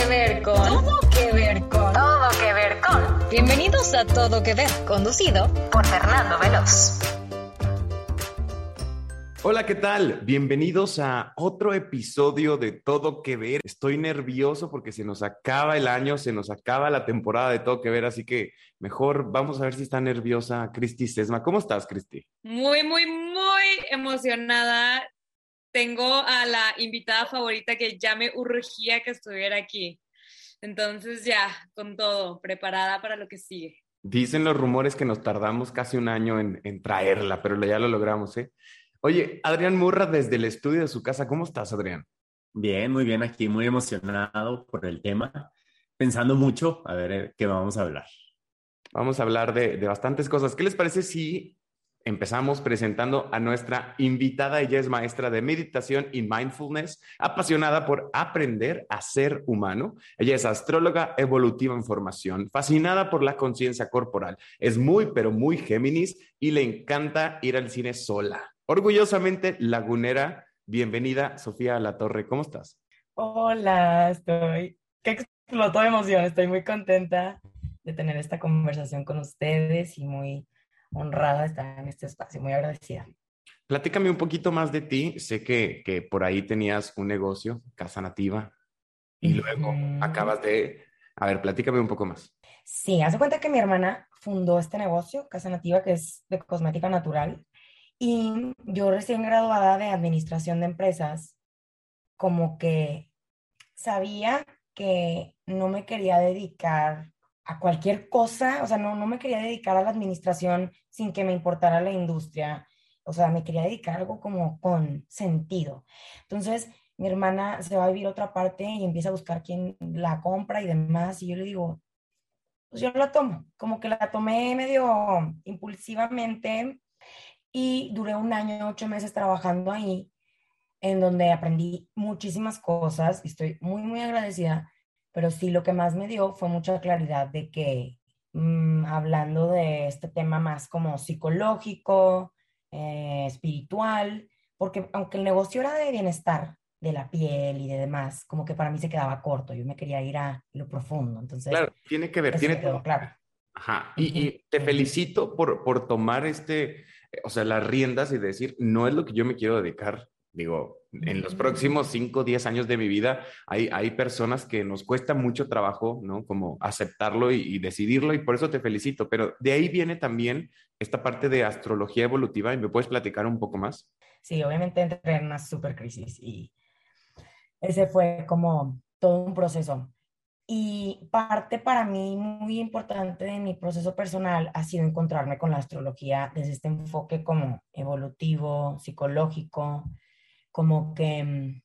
que ver con. Todo que ver con. Todo que ver con. Bienvenidos a Todo que ver, conducido por Fernando Veloz. Hola, ¿qué tal? Bienvenidos a otro episodio de Todo que ver. Estoy nervioso porque se nos acaba el año, se nos acaba la temporada de Todo que ver, así que mejor vamos a ver si está nerviosa Cristi Sesma. ¿Cómo estás, Cristi? Muy, muy, muy emocionada. Tengo a la invitada favorita que ya me urgía que estuviera aquí. Entonces ya, con todo, preparada para lo que sigue. Dicen los rumores que nos tardamos casi un año en, en traerla, pero ya lo logramos, ¿eh? Oye, Adrián Murra desde el estudio de su casa, ¿cómo estás, Adrián? Bien, muy bien, aquí muy emocionado por el tema, pensando mucho a ver eh, qué vamos a hablar. Vamos a hablar de, de bastantes cosas. ¿Qué les parece si empezamos presentando a nuestra invitada? Ella es maestra de meditación y mindfulness, apasionada por aprender a ser humano. Ella es astróloga evolutiva en formación, fascinada por la conciencia corporal. Es muy, pero muy Géminis y le encanta ir al cine sola. Orgullosamente lagunera, bienvenida Sofía La Torre, ¿cómo estás? Hola, estoy que explotó de emoción, estoy muy contenta de tener esta conversación con ustedes y muy honrada de estar en este espacio, muy agradecida. Platícame un poquito más de ti, sé que, que por ahí tenías un negocio, Casa Nativa, y luego acabas de... A ver, platícame un poco más. Sí, hace cuenta que mi hermana fundó este negocio, Casa Nativa, que es de cosmética natural, y yo recién graduada de administración de empresas, como que sabía que no me quería dedicar a cualquier cosa, o sea, no, no me quería dedicar a la administración sin que me importara la industria, o sea, me quería dedicar a algo como con sentido. Entonces, mi hermana se va a vivir a otra parte y empieza a buscar quién la compra y demás, y yo le digo, pues yo la tomo, como que la tomé medio impulsivamente y duré un año, ocho meses trabajando ahí, en donde aprendí muchísimas cosas y estoy muy, muy agradecida, pero sí lo que más me dio fue mucha claridad de que mmm, hablando de este tema más como psicológico, eh, espiritual, porque aunque el negocio era de bienestar, de la piel y de demás, como que para mí se quedaba corto, yo me quería ir a lo profundo, entonces... Claro, tiene que ver, tiene todo. Claro. Ajá, y, y te felicito por, por tomar este, o sea, las riendas y decir, no es lo que yo me quiero dedicar. Digo, en los próximos 5, 10 años de mi vida hay, hay personas que nos cuesta mucho trabajo, ¿no? Como aceptarlo y, y, decidirlo y por eso te felicito. Pero de ahí viene también esta parte de astrología evolutiva y me puedes platicar un poco más. Sí, obviamente entré en una super crisis y ese fue como todo un proceso. Y parte para mí muy importante de mi proceso personal ha sido encontrarme con la astrología desde este enfoque como evolutivo, psicológico, como que mm,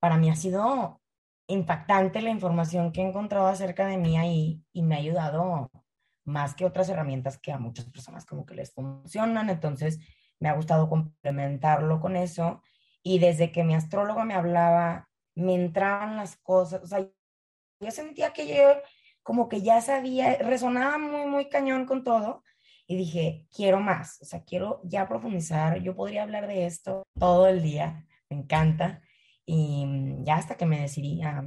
para mí ha sido impactante la información que he encontrado acerca de mí ahí y me ha ayudado más que otras herramientas que a muchas personas como que les funcionan. Entonces me ha gustado complementarlo con eso y desde que mi astrólogo me hablaba, me entraban las cosas, o sea, yo sentía que yo como que ya sabía, resonaba muy, muy cañón con todo y dije, quiero más, o sea, quiero ya profundizar, yo podría hablar de esto todo el día, me encanta y mm, ya hasta que me decidí a,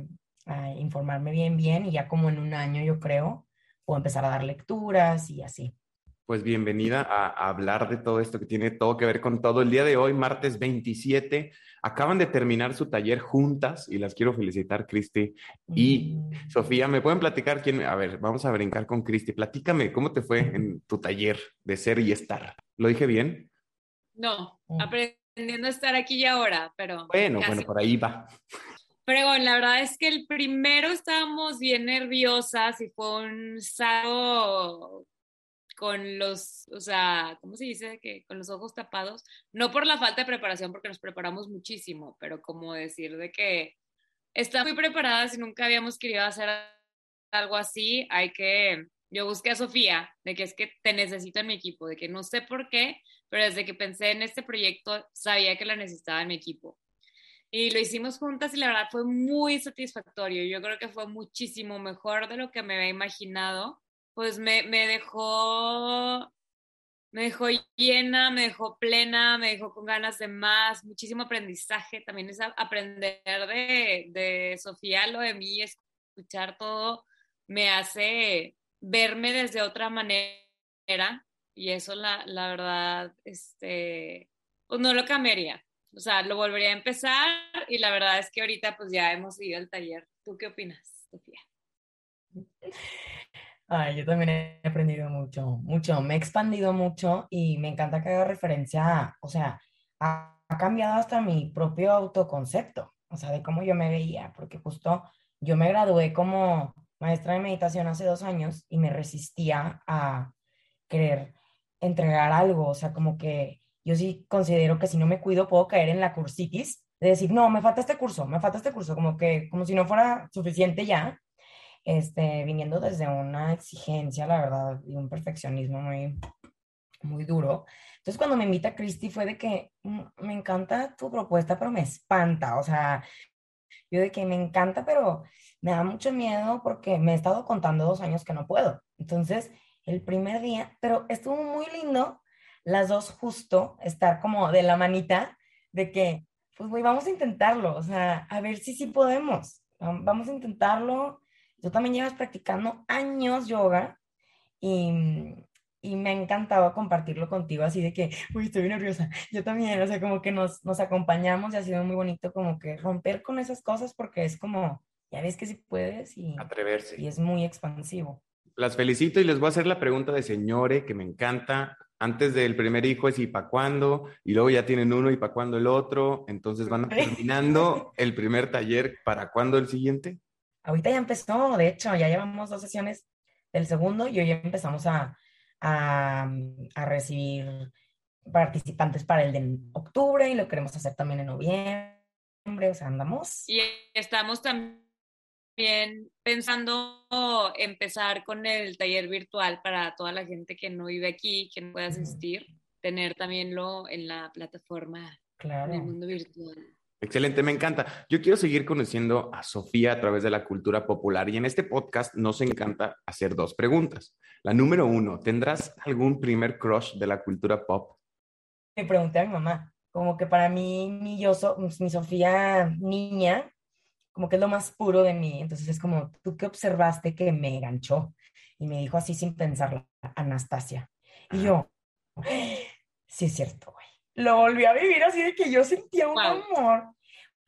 a informarme bien, bien y ya como en un año yo creo, puedo empezar a dar lecturas y así. Pues bienvenida a, a, hablar de todo esto que tiene todo que ver con todo. El día de hoy, martes 27, acaban de terminar su taller juntas y las quiero felicitar, Cristi y mm. Sofía. ¿Me pueden platicar quién? A ver, vamos a brincar con Cristi. Platícame, ¿cómo te fue en tu taller de ser y estar? ¿Lo dije bien? No, aprendiendo a estar aquí y ahora, pero. Bueno, casi. bueno, por ahí va. Pero bueno, la verdad es que el primero estábamos bien nerviosas y fue un sábado con los, o sea, ¿cómo se dice? Que con los ojos tapados, no por la falta de preparación, porque nos preparamos muchísimo, pero como decir de que está muy preparada si nunca habíamos querido hacer algo así, hay que, yo busqué a Sofía, de que es que te necesito en mi equipo, de que no sé por qué, pero desde que pensé en este proyecto sabía que la necesitaba en mi equipo. Y lo hicimos juntas y la verdad fue muy satisfactorio. Yo creo que fue muchísimo mejor de lo que me había imaginado pues me, me dejó, me dejó llena, me dejó plena, me dejó con ganas de más, muchísimo aprendizaje. También es aprender de, de Sofía, lo de mí es escuchar todo me hace verme desde otra manera y eso la, la verdad, este, pues no lo cambiaría. O sea, lo volvería a empezar y la verdad es que ahorita pues ya hemos ido al taller. ¿Tú qué opinas, Sofía? Ay, yo también he aprendido mucho, mucho, me he expandido mucho y me encanta que haga referencia a, o sea, ha, ha cambiado hasta mi propio autoconcepto, o sea, de cómo yo me veía, porque justo yo me gradué como maestra de meditación hace dos años y me resistía a querer entregar algo, o sea, como que yo sí considero que si no me cuido puedo caer en la cursitis de decir, no, me falta este curso, me falta este curso, como que, como si no fuera suficiente ya, este, viniendo desde una exigencia, la verdad, y un perfeccionismo muy, muy duro. Entonces, cuando me invita Cristi fue de que mm, me encanta tu propuesta, pero me espanta, o sea, yo de que me encanta, pero me da mucho miedo porque me he estado contando dos años que no puedo. Entonces, el primer día, pero estuvo muy lindo las dos justo estar como de la manita de que, pues, güey, vamos a intentarlo, o sea, a ver si sí podemos, vamos a intentarlo. Tú también llevas practicando años yoga y, y me ha encantado compartirlo contigo así de que, uy, estoy nerviosa, yo también, o sea, como que nos, nos acompañamos y ha sido muy bonito como que romper con esas cosas porque es como, ya ves que sí puedes y, Atreverse. y es muy expansivo. Las felicito y les voy a hacer la pregunta de señore que me encanta. Antes del primer hijo es y para cuándo, y luego ya tienen uno y para cuándo el otro, entonces van terminando el primer taller, ¿para cuándo el siguiente? Ahorita ya empezó, de hecho, ya llevamos dos sesiones del segundo y hoy empezamos a, a, a recibir participantes para el de octubre y lo queremos hacer también en noviembre, o sea, andamos. Y estamos también pensando empezar con el taller virtual para toda la gente que no vive aquí, que no puede asistir, tener también lo en la plataforma Claro. del mundo virtual. Excelente, me encanta. Yo quiero seguir conociendo a Sofía a través de la cultura popular y en este podcast nos encanta hacer dos preguntas. La número uno, ¿tendrás algún primer crush de la cultura pop? Le pregunté a mi mamá, como que para mí, mi yo, mi Sofía niña, como que es lo más puro de mí. Entonces es como, ¿tú qué observaste que me enganchó? Y me dijo así sin pensarlo, Anastasia. Y yo, sí es cierto, güey. Lo volví a vivir así de que yo sentía un Wow. amor.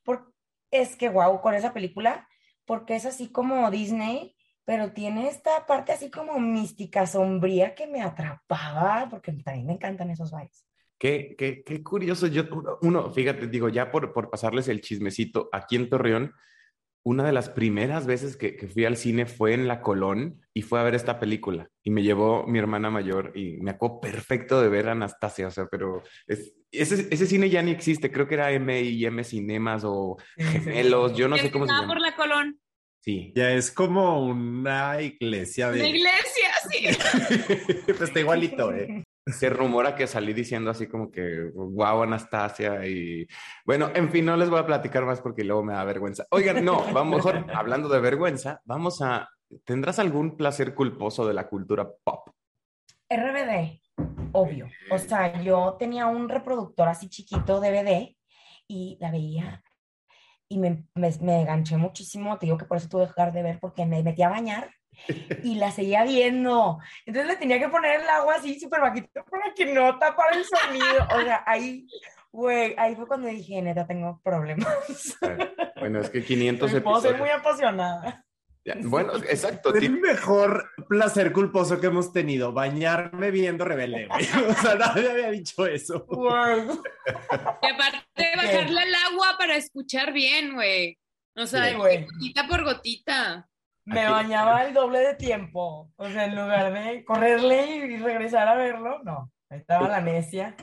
Por, es que, wow, con esa película, porque es así como Disney, pero tiene esta parte así como mística, sombría que me atrapaba, porque también me encantan esos vibes. Qué, qué, qué curioso. Yo, uno- uno, fíjate, digo, ya por, por pasarles el chismecito, aquí en Torreón, una de las primeras veces que, que fui al cine fue en La Colón y fue a ver esta película. Y me llevó mi hermana mayor y me acuerdo perfecto de ver a Anastasia, o sea, pero es- ese, ese cine ya ni existe, creo que era M y M Cinemas o Gemelos, yo no sé cómo se Estaba llama. por la Colón. Sí. Ya es como una iglesia Una de... iglesia, sí. Pues está igualito, ¿eh? Se rumora que salí diciendo así como que, wow, Anastasia, y bueno, en fin, no les voy a platicar más porque luego me da vergüenza. Oigan, no, vamos, mejor, hablando de vergüenza, vamos a, ¿tendrás algún placer culposo de la cultura pop? RBD, obvio. O sea, yo tenía un reproductor así chiquito DVD y la veía y me, me, me enganché muchísimo. Te digo que por eso tuve que dejar de ver porque me metí a bañar y la seguía viendo. Entonces le tenía que poner el agua así súper bajito para que no tapara el sonido. O sea, ahí, güey, ahí fue cuando dije, neta, tengo problemas. Bueno, es que 500 Me puedo ser muy episodios. apasionada. Ya, Bueno, exacto. Es el mejor placer culposo que hemos tenido, bañarme viendo Rebelde, güey. O sea, nadie había dicho eso. Y aparte bajarle el agua para escuchar bien, güey. O sea, Sí, güey. gotita por gotita. Me Aquí- bañaba el doble de tiempo. O sea, en lugar de correrle y regresar a verlo, no. Ahí estaba la necia.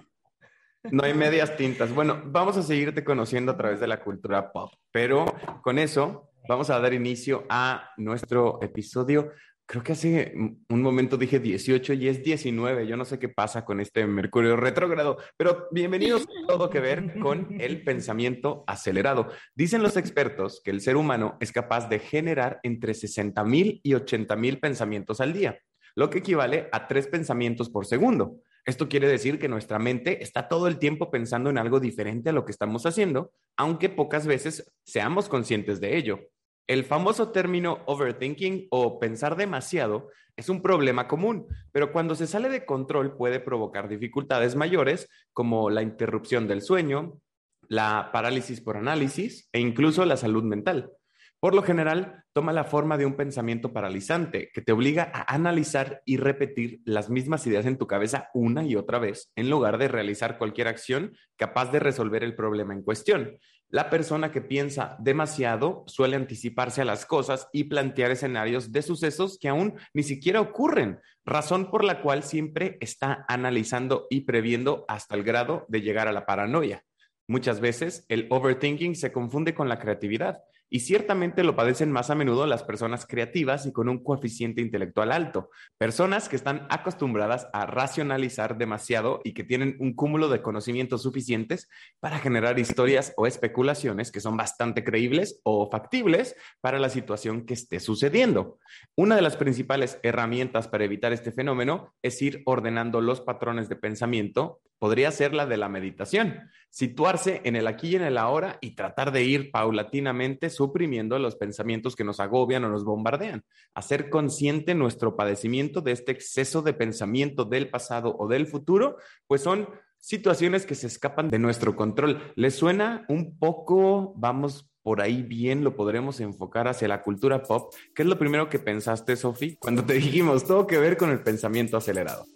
No hay medias tintas. Bueno, vamos a seguirte conociendo a través de la cultura pop, pero con eso vamos a dar inicio a nuestro episodio. Creo que hace un momento dije 18 y es 19. Yo no sé qué pasa con este Mercurio retrógrado, pero bienvenidos a todo que ver con el pensamiento acelerado. Dicen los expertos que el ser humano es capaz de generar entre 60 mil y 80 mil pensamientos al día, lo que equivale a tres pensamientos por segundo. Esto quiere decir que nuestra mente está todo el tiempo pensando en algo diferente a lo que estamos haciendo, aunque pocas veces seamos conscientes de ello. El famoso término overthinking o pensar demasiado es un problema común, pero cuando se sale de control puede provocar dificultades mayores como la interrupción del sueño, la parálisis por análisis e incluso la salud mental. Por lo general, toma la forma de un pensamiento paralizante que te obliga a analizar y repetir las mismas ideas en tu cabeza una y otra vez, en lugar de realizar cualquier acción capaz de resolver el problema en cuestión. La persona que piensa demasiado suele anticiparse a las cosas y plantear escenarios de sucesos que aún ni siquiera ocurren, razón por la cual siempre está analizando y previendo hasta el grado de llegar a la paranoia. Muchas veces el overthinking se confunde con la creatividad y ciertamente lo padecen más a menudo las personas creativas y con un coeficiente intelectual alto, personas que están acostumbradas a racionalizar demasiado y que tienen un cúmulo de conocimientos suficientes para generar historias o especulaciones que son bastante creíbles o factibles para la situación que esté sucediendo. Una de las principales herramientas para evitar este fenómeno es ir ordenando los patrones de pensamiento. Podría ser la de la meditación, situarse en el aquí y en el ahora y tratar de ir paulatinamente suprimiendo los pensamientos que nos agobian o nos bombardean, hacer consciente nuestro padecimiento de este exceso de pensamiento del pasado o del futuro, pues son situaciones que se escapan de nuestro control. ¿Les suena un poco, vamos por ahí bien, lo podremos enfocar hacia la cultura pop? ¿Qué es lo primero que pensaste, Sofi, cuando te dijimos todo que ver con el pensamiento acelerado?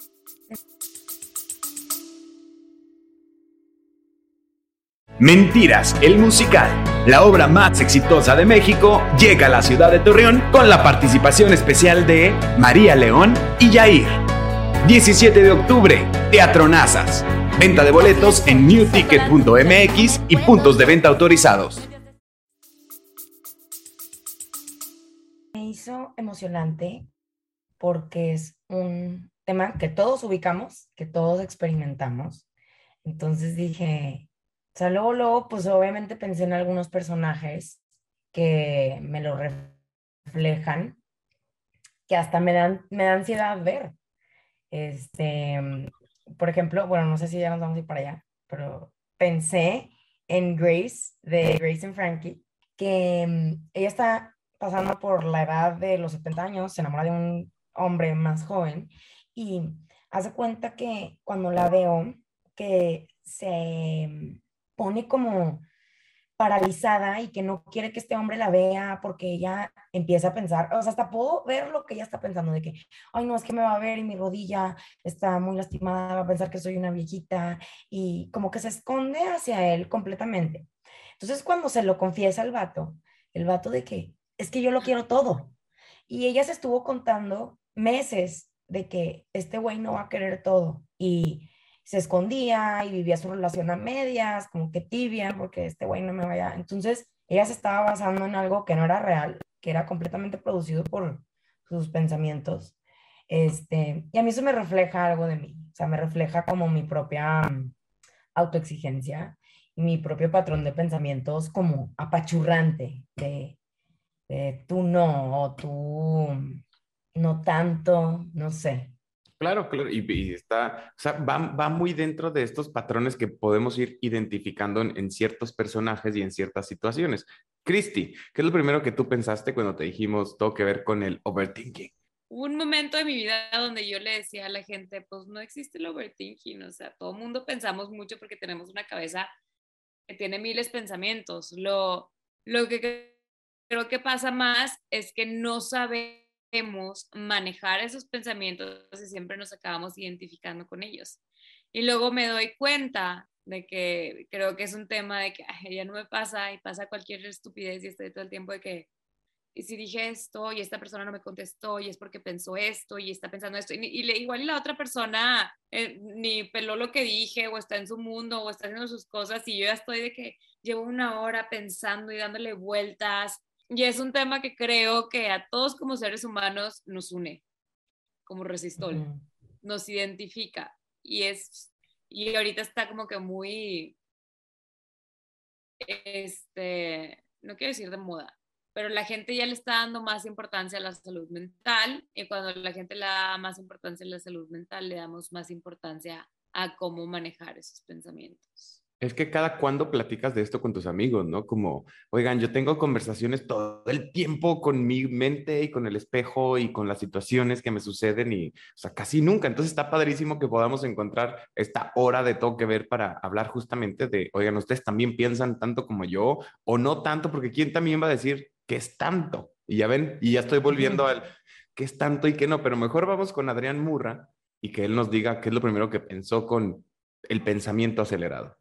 Mentiras, el musical, la obra más exitosa de México, llega a la ciudad de Torreón con la participación especial de María León y Yair. 17 de octubre, Teatro Nazas. Venta de boletos en newticket.mx y puntos de venta autorizados. Me hizo emocionante porque es un tema que todos ubicamos, que todos experimentamos. Entonces dije, o sea, luego, luego, pues obviamente pensé en algunos personajes que me lo reflejan, que hasta me dan, me da ansiedad ver. Este, por ejemplo, bueno, no sé si ya nos vamos a ir para allá, pero pensé en Grace, de Grace and Frankie, que mm, ella está pasando por la edad de los 70 años, se enamora de un hombre más joven y hace cuenta que cuando la veo, que se pone como paralizada y que no quiere que este hombre la vea porque ella empieza a pensar, o sea, hasta puedo ver lo que ella está pensando de que, ay, no, es que me va a ver y mi rodilla está muy lastimada, va a pensar que soy una viejita y como que se esconde hacia él completamente. Entonces, cuando se lo confiesa el vato, el vato de que es que yo lo quiero todo. Y ella se estuvo contando meses de que este güey no va a querer todo y se escondía y vivía su relación a medias, como que tibia, porque este güey no me vaya. Entonces, ella se estaba basando en algo que no era real, que era completamente producido por sus pensamientos. Este, y a mí eso me refleja algo de mí, o sea, me refleja como mi propia mm, autoexigencia y mi propio patrón de pensamientos como apachurrante, de, de tú no, o tú no tanto, no sé. Claro, claro, y, está, o sea, va, muy dentro de estos patrones que podemos ir identificando en, ciertos personajes y en ciertas situaciones. Cristi, ¿qué es lo primero que tú pensaste cuando te dijimos todo que ver con el overthinking? Un momento de mi vida donde yo le decía a la gente, pues no existe el overthinking, o sea, todo el mundo pensamos mucho porque tenemos una cabeza que tiene miles de pensamientos. Lo, lo que creo que pasa más es que no sabemos manejar esos pensamientos y siempre nos acabamos identificando con ellos. Y luego me doy cuenta de que creo que es un tema de que ya no me pasa y pasa cualquier estupidez y estoy todo el tiempo de que, y si dije esto y esta persona no me contestó y es porque pensó esto y está pensando esto, y, y igual la otra persona eh, ni peló lo que dije o está en su mundo o está haciendo sus cosas y yo ya estoy de que llevo una hora pensando y dándole vueltas y es un tema que creo que a todos como seres humanos nos une, como resistol, nos identifica. Y es, y ahorita está como que muy, este, no quiero decir de moda, pero la gente ya le está dando más importancia a la salud mental y cuando la gente le da más importancia a la salud mental, le damos más importancia a cómo manejar esos pensamientos. Es que cada cuando platicas de esto con tus amigos, ¿no? Como, oigan, yo tengo conversaciones todo el tiempo con mi mente y con el espejo y con las situaciones que me suceden y, o sea, casi nunca. Entonces está padrísimo que podamos encontrar esta hora de todo que ver para hablar justamente de, oigan, ustedes también piensan tanto como yo o no tanto, porque ¿quién también va a decir que es tanto? Y ya ven, y ya estoy volviendo al qué es tanto y qué no, pero mejor vamos con Adrián Murra y que él nos diga qué es lo primero que pensó con el pensamiento acelerado.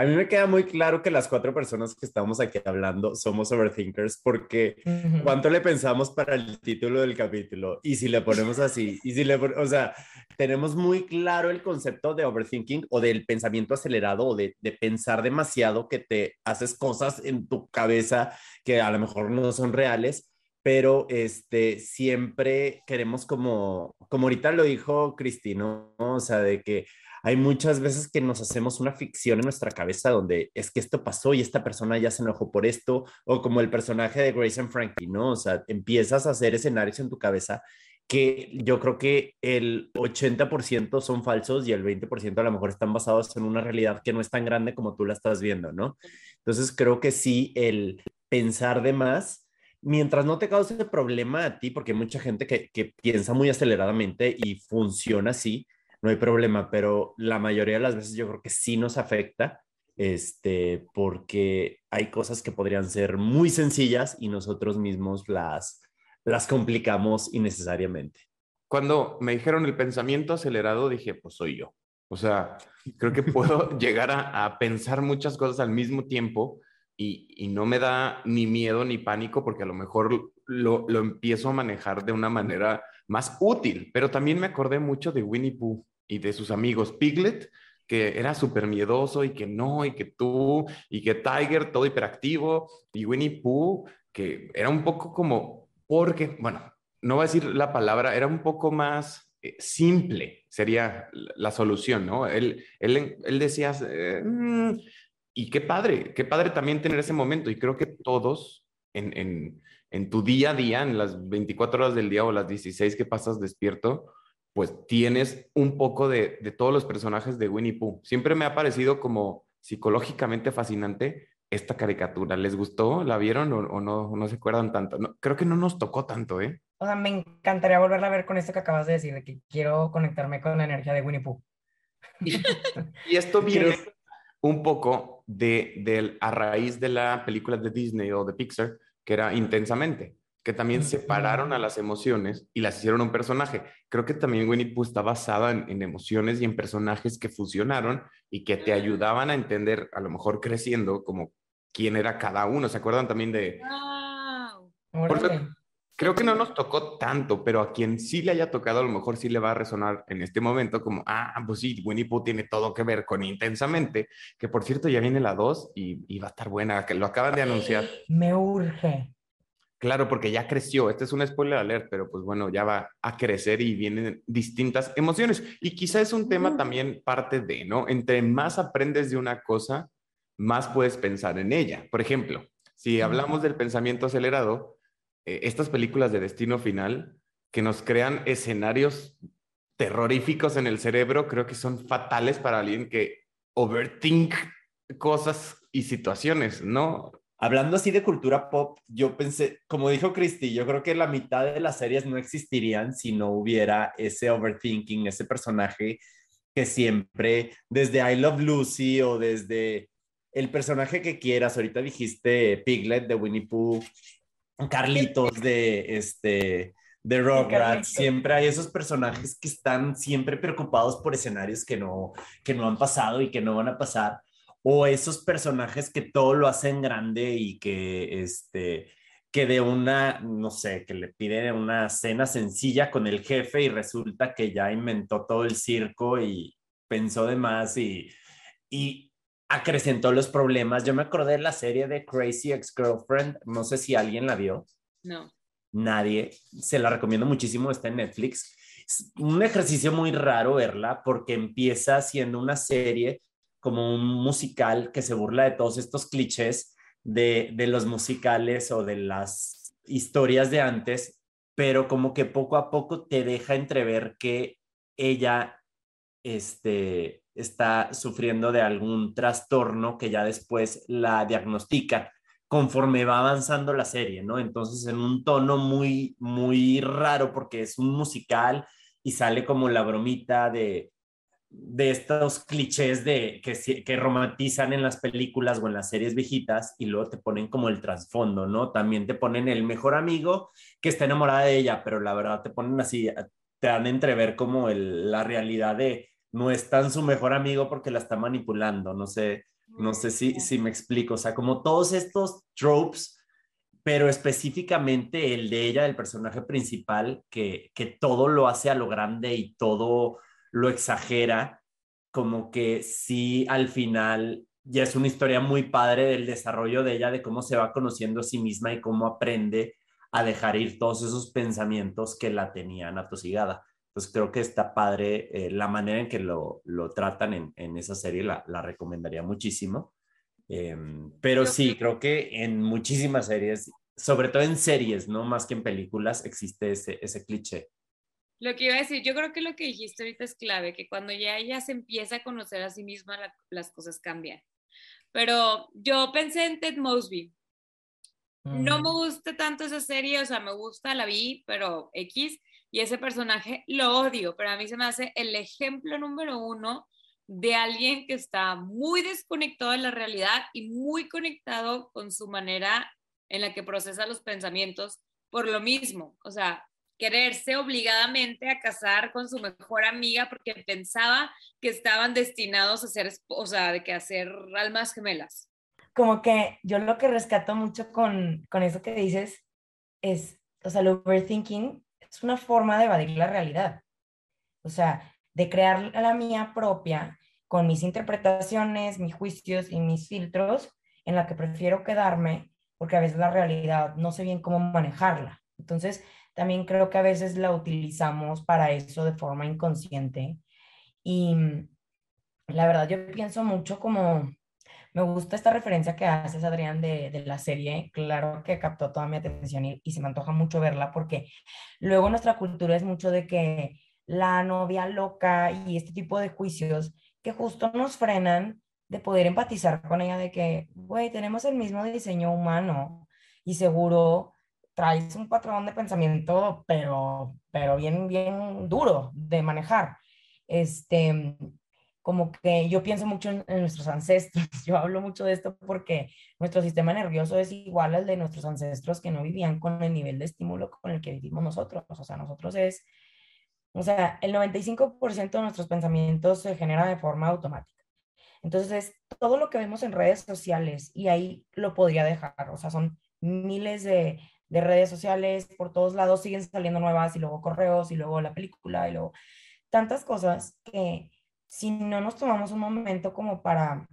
A mí me queda muy claro que las cuatro personas que estamos aquí hablando somos overthinkers porque cuánto le pensamos para el título del capítulo y si le ponemos así y si le o sea, tenemos muy claro el concepto de overthinking o del pensamiento acelerado o de, de pensar demasiado que te haces cosas en tu cabeza que a lo mejor no son reales pero este, siempre queremos como, como ahorita lo dijo Cristino, o sea, de que hay muchas veces que nos hacemos una ficción en nuestra cabeza donde es que esto pasó y esta persona ya se enojó por esto, o como el personaje de Grace and Frankie, ¿no? O sea, empiezas a hacer escenarios en tu cabeza que yo creo que el 80% son falsos y el 20% a lo mejor están basados en una realidad que no es tan grande como tú la estás viendo, ¿no? Entonces creo que sí, el pensar de más, mientras no te cause problema a ti, porque hay mucha gente que, que piensa muy aceleradamente y funciona así, no hay problema, pero la mayoría de las veces yo creo que sí nos afecta, este, porque hay cosas que podrían ser muy sencillas y nosotros mismos las, las complicamos innecesariamente. Cuando me dijeron el pensamiento acelerado, dije, pues soy yo. O sea, creo que puedo llegar a, a, pensar muchas cosas al mismo tiempo y, y, no me da ni miedo ni pánico porque a lo mejor lo, lo empiezo a manejar de una manera más útil, pero también me acordé mucho de Winnie Pooh y de sus amigos. Piglet, que era súper miedoso y que no, y que tú, y que Tiger, todo hiperactivo, y Winnie Pooh, que era un poco como, porque, bueno, no voy a decir la palabra, era un poco más eh, simple, sería la solución, ¿no? Él, él, él decía, eh, mm", y qué padre, qué padre también tener ese momento, y creo que todos en, en, en tu día a día, en las 24 horas del día o las 16 que pasas despierto, pues tienes un poco de, de, todos los personajes de Winnie Pooh. Siempre me ha parecido como psicológicamente fascinante esta caricatura. ¿Les gustó? ¿La vieron o, no, no se acuerdan tanto? No, creo que no nos tocó tanto, ¿eh? O sea, me encantaría volverla a ver con esto que acabas de decir, de que quiero conectarme con la energía de Winnie Pooh. Y, y esto viene un poco de, de, a raíz de la película de Disney o de Pixar, que era Intensamente que también separaron a las emociones y las hicieron un personaje. Creo que también Winnie Pooh está basada en, en, emociones y en personajes que fusionaron y que te ayudaban a entender, a lo mejor creciendo, como quién era cada uno. ¿Se acuerdan también de... Wow. Creo que no nos tocó tanto, pero a quien sí le haya tocado, a lo mejor sí le va a resonar en este momento como, ah, pues sí, Winnie Pooh tiene todo que ver con Intensamente, que por cierto ya viene la 2 y, y va a estar buena, que lo acaban de anunciar. Me urge. Claro, porque ya creció. Este es un spoiler alert, pero pues bueno, ya va a crecer y vienen distintas emociones. Y quizá es un tema también parte de, ¿no? Entre más aprendes de una cosa, más puedes pensar en ella. Por ejemplo, si hablamos del pensamiento acelerado, eh, estas películas de destino final que nos crean escenarios terroríficos en el cerebro, creo que son fatales para alguien que overthink cosas y situaciones, ¿no? Hablando así de cultura pop, yo pensé, como dijo Christy, yo creo que la mitad de las series no existirían si no hubiera ese overthinking, ese personaje que siempre, desde I Love Lucy o desde el personaje que quieras, ahorita dijiste Piglet de Winnie Pooh, Carlitos de este de Rugrats, siempre hay esos personajes que están siempre preocupados por escenarios que no que no han pasado y que no van a pasar o esos personajes que todo lo hacen grande y que este que de una, no sé, que le piden una cena sencilla con el jefe y resulta que ya inventó todo el circo y pensó de más y, y acrecentó los problemas. Yo me acordé de la serie de Crazy Ex-Girlfriend, no sé si alguien la vio. No. Nadie. Se la recomiendo muchísimo, está en Netflix. Es un ejercicio muy raro verla porque empieza siendo una serie como un musical que se burla de todos estos clichés de, de los musicales o de las historias de antes, pero como que poco a poco te deja entrever que ella este, está sufriendo de algún trastorno que ya después la diagnostican conforme va avanzando la serie, ¿no? Entonces en un tono muy, muy raro porque es un musical y sale como la bromita de, de estos clichés de que, que romantizan en las películas o en las series viejitas y luego te ponen como el trasfondo, ¿no? También te ponen el mejor amigo que está enamorada de ella, pero la verdad te ponen así, te dan entrever como el, la realidad de no es tan su mejor amigo porque la está manipulando, no sé, no sé si, si me explico, o sea, como todos estos tropes pero específicamente el de ella, del personaje principal, que, que todo lo hace a lo grande y todo lo exagera, como que sí al final ya es una historia muy padre del desarrollo de ella, de cómo se va conociendo a sí misma y cómo aprende a dejar ir todos esos pensamientos que la tenían atosigada. Entonces creo que está padre eh, la manera en que lo, lo tratan en, en, esa serie, la, la recomendaría muchísimo. Em, pero sí, creo que en muchísimas series, sobre todo en series, ¿no? Más que en películas, existe ese, ese cliché. Lo que iba a decir, yo creo que lo que dijiste ahorita es clave, que cuando ya ella se empieza a conocer a sí misma, las cosas cambian. Pero yo pensé en Ted Mosby. No me mm. gusta tanto esa serie, o sea, me gusta, la vi, pero X, y ese personaje lo odio, pero a mí se me hace el ejemplo número uno de alguien que está muy desconectado de la realidad y muy conectado con su manera en la que procesa los pensamientos por lo mismo. O sea, quererse obligadamente a casar con su mejor amiga porque pensaba que estaban destinados a ser, o sea, de que hacer almas gemelas. Como que yo lo que rescato mucho con, con eso que dices es, o sea, el overthinking es una forma de evadir la realidad. O sea, de crear la mía propia con mis interpretaciones, mis juicios y mis filtros en la que prefiero quedarme porque a veces la realidad no sé bien cómo manejarla. Entonces, también creo que a veces la utilizamos para eso de forma inconsciente. Y la verdad, yo pienso mucho como, me gusta esta referencia que haces, Adrián, de, de la serie. Claro que captó toda mi atención y, se me antoja mucho verla porque luego nuestra cultura es mucho de que la novia loca y este tipo de juicios que justo nos frenan de poder empatizar con ella de que, güey, tenemos el mismo diseño humano y seguro traes un patrón de pensamiento, pero, pero bien, bien duro de manejar. Este, como que yo pienso mucho en, nuestros ancestros, yo hablo mucho de esto porque nuestro sistema nervioso es igual al de nuestros ancestros que no vivían con el nivel de estímulo con el que vivimos nosotros, o sea, nosotros es, o sea, el 95% de nuestros pensamientos se genera de forma automática. Entonces, todo lo que vemos en redes sociales, y ahí lo podría dejar, o sea, son miles de, de redes sociales, por todos lados siguen saliendo nuevas y luego correos y luego la película y luego tantas cosas que si no nos tomamos un momento como para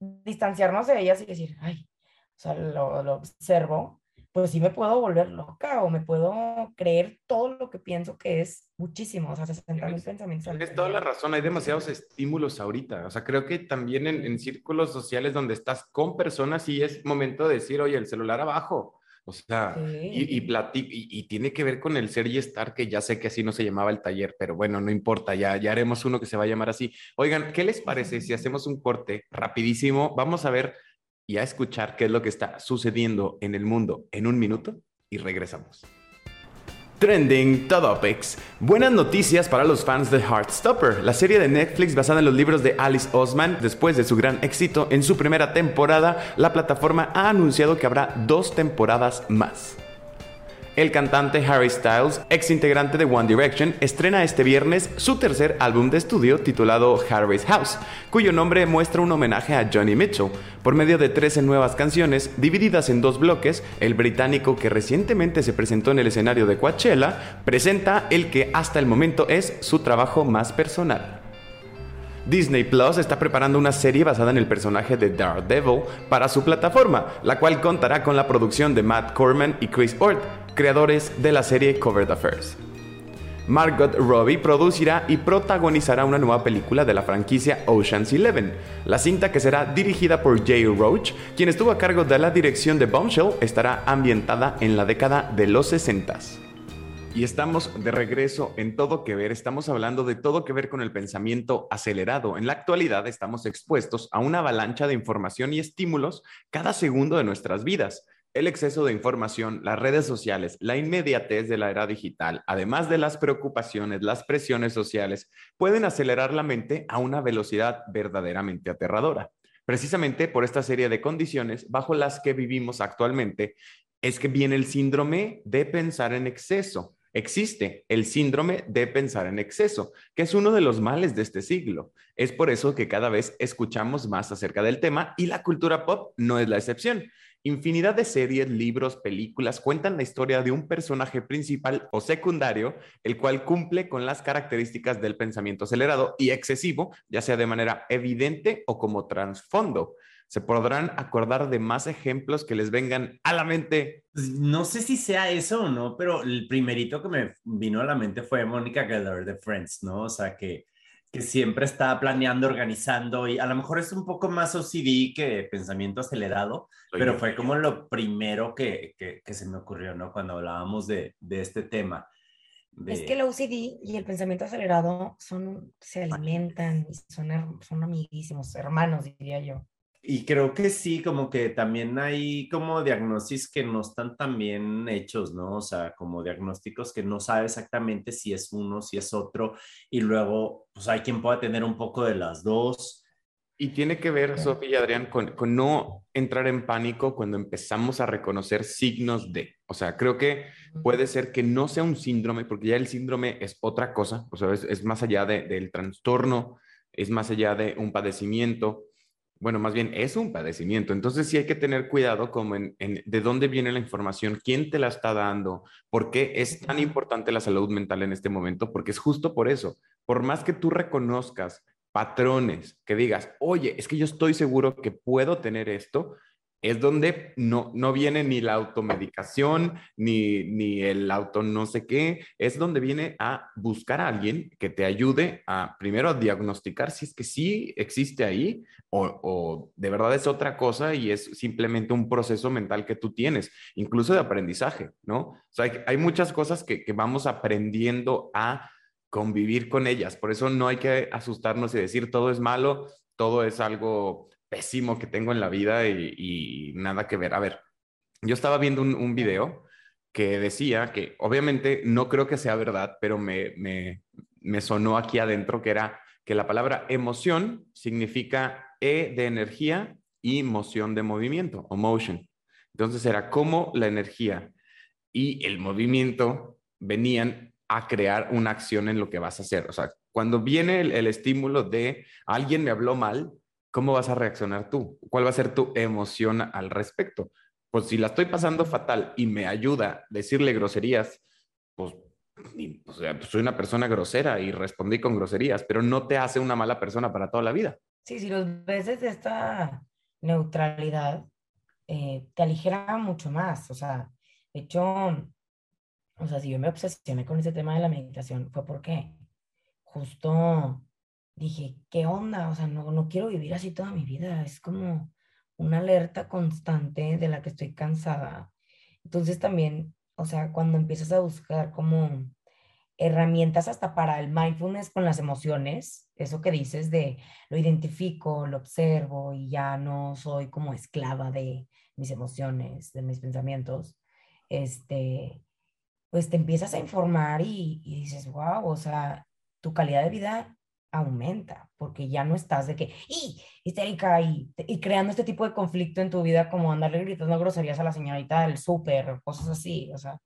distanciarnos de ellas y decir, ay, o sea, lo, lo observo, pues sí me puedo volver loca o me puedo creer todo lo que pienso que es muchísimo, o sea, 60 mil pensamientos. Tienes toda la razón, hay demasiados estímulos ahorita, o sea, creo que también en, en círculos sociales donde estás con personas y es momento de decir, oye, el celular abajo, o sea, y, y, y, tiene que ver con el ser y estar, que ya sé que así no se llamaba el taller, pero bueno, no importa, ya, ya haremos uno que se va a llamar así. Oigan, ¿qué les parece si hacemos un corte rapidísimo? Vamos a ver y a escuchar qué es lo que está sucediendo en el mundo en un minuto y regresamos. Trending Topics. Buenas noticias para los fans de Heartstopper, la serie de Netflix basada en los libros de Alice Osman. Después de su gran éxito en su primera temporada, la plataforma ha anunciado que habrá dos temporadas más. El cantante Harry Styles, ex integrante de One Direction, estrena este viernes su tercer álbum de estudio titulado Harry's House, cuyo nombre muestra un homenaje a Johnny Mitchell. Por medio de 13 nuevas canciones, divididas en dos bloques, el británico que recientemente se presentó en el escenario de Coachella presenta el que hasta el momento es su trabajo más personal. Disney Plus está preparando una serie basada en el personaje de Daredevil para su plataforma, la cual contará con la producción de Matt Corman y Chris Ort, creadores de la serie Covered Affairs. Margot Robbie producirá y protagonizará una nueva película de la franquicia Ocean's Eleven. La cinta que será dirigida por Jay Roach, quien estuvo a cargo de la dirección de Bombshell, estará ambientada en la década de los 60 Y estamos de regreso en Todo que Ver. Estamos hablando de todo que ver con el pensamiento acelerado. En la actualidad estamos expuestos a una avalancha de información y estímulos cada segundo de nuestras vidas. El exceso de información, las redes sociales, la inmediatez de la era digital, además de las preocupaciones, las presiones sociales, pueden acelerar la mente a una velocidad verdaderamente aterradora. Precisamente por esta serie de condiciones bajo las que vivimos actualmente es que viene el síndrome de pensar en exceso Existe el síndrome de pensar en exceso, que es uno de los males de este siglo. Es por eso que cada vez escuchamos más acerca del tema y la cultura pop no es la excepción. Infinidad de series, libros, películas cuentan la historia de un personaje principal o secundario, el cual cumple con las características del pensamiento acelerado y excesivo, ya sea de manera evidente o como trasfondo. ¿Se podrán acordar de más ejemplos que les vengan a la mente? No sé si sea eso o no, pero el primerito que me vino a la mente fue Mónica Geller de Friends, ¿no? O sea, que, que siempre está planeando, organizando y a lo mejor es un poco más OCD que pensamiento acelerado, pero fue como lo primero que, que, que, se me ocurrió, ¿no? Cuando hablábamos de, de este tema. Es que el OCD y el pensamiento acelerado son, se alimentan y son, son amiguísimos, hermanos, diría yo. Y creo que sí, como que también hay como diagnósticos que no están tan bien hechos, ¿no? O sea, como diagnósticos que no sabe exactamente si es uno, si es otro, y luego, pues hay quien pueda tener un poco de las dos. Y tiene que ver, Sofía y Adrián, con, con, no entrar en pánico cuando empezamos a reconocer signos de. O sea, creo que puede ser que no sea un síndrome, porque ya el síndrome es otra cosa, o sea, es, es más allá de, del trastorno, es más allá de un padecimiento bueno, más bien es un padecimiento. Entonces sí hay que tener cuidado como en, de dónde viene la información, quién te la está dando, por qué es tan importante la salud mental en este momento, porque es justo por eso. Por más que tú reconozcas patrones, que digas, oye, es que yo estoy seguro que puedo tener esto, es donde no, no viene ni la automedicación, ni, ni el auto no sé qué, es donde viene a buscar a alguien que te ayude a primero a diagnosticar si es que sí existe ahí o, o de verdad es otra cosa y es simplemente un proceso mental que tú tienes, incluso de aprendizaje, ¿no? O sea, hay, hay muchas cosas que, que vamos aprendiendo a convivir con ellas, por eso no hay que asustarnos y decir todo es malo, todo es algo pésimo que tengo en la vida y, nada que ver. A ver, yo estaba viendo un, video que decía que obviamente no creo que sea verdad, pero me, me, sonó aquí adentro que era que la palabra emoción significa E de energía y moción de movimiento o motion. Entonces era como la energía y el movimiento venían a crear una acción en lo que vas a hacer. O sea, cuando viene el estímulo de alguien me habló mal, ¿cómo vas a reaccionar tú? ¿Cuál va a ser tu emoción al respecto? Pues si la estoy pasando fatal y me ayuda decirle groserías, pues, pues, soy una persona grosera y respondí con groserías, pero no te hace una mala persona para toda la vida. Sí, si los ves desde esta neutralidad, eh, te aligera mucho más. O sea, de hecho, o sea, si yo me obsesioné con ese tema de la meditación, fue porque justo dije, ¿qué onda? O sea, no, no quiero vivir así toda mi vida. Es como una alerta constante de la que estoy cansada. Entonces también, o sea, cuando empiezas a buscar como herramientas hasta para el mindfulness con las emociones, eso que dices de lo identifico, lo observo y ya no soy como esclava de mis emociones, de mis pensamientos, este, pues te empiezas a informar y, y dices, wow, o sea, tu calidad de vida aumenta, porque ya no estás de que, y histérica, y, y creando este tipo de conflicto en tu vida, como andarle gritando groserías a la señorita del súper, cosas así, o sea.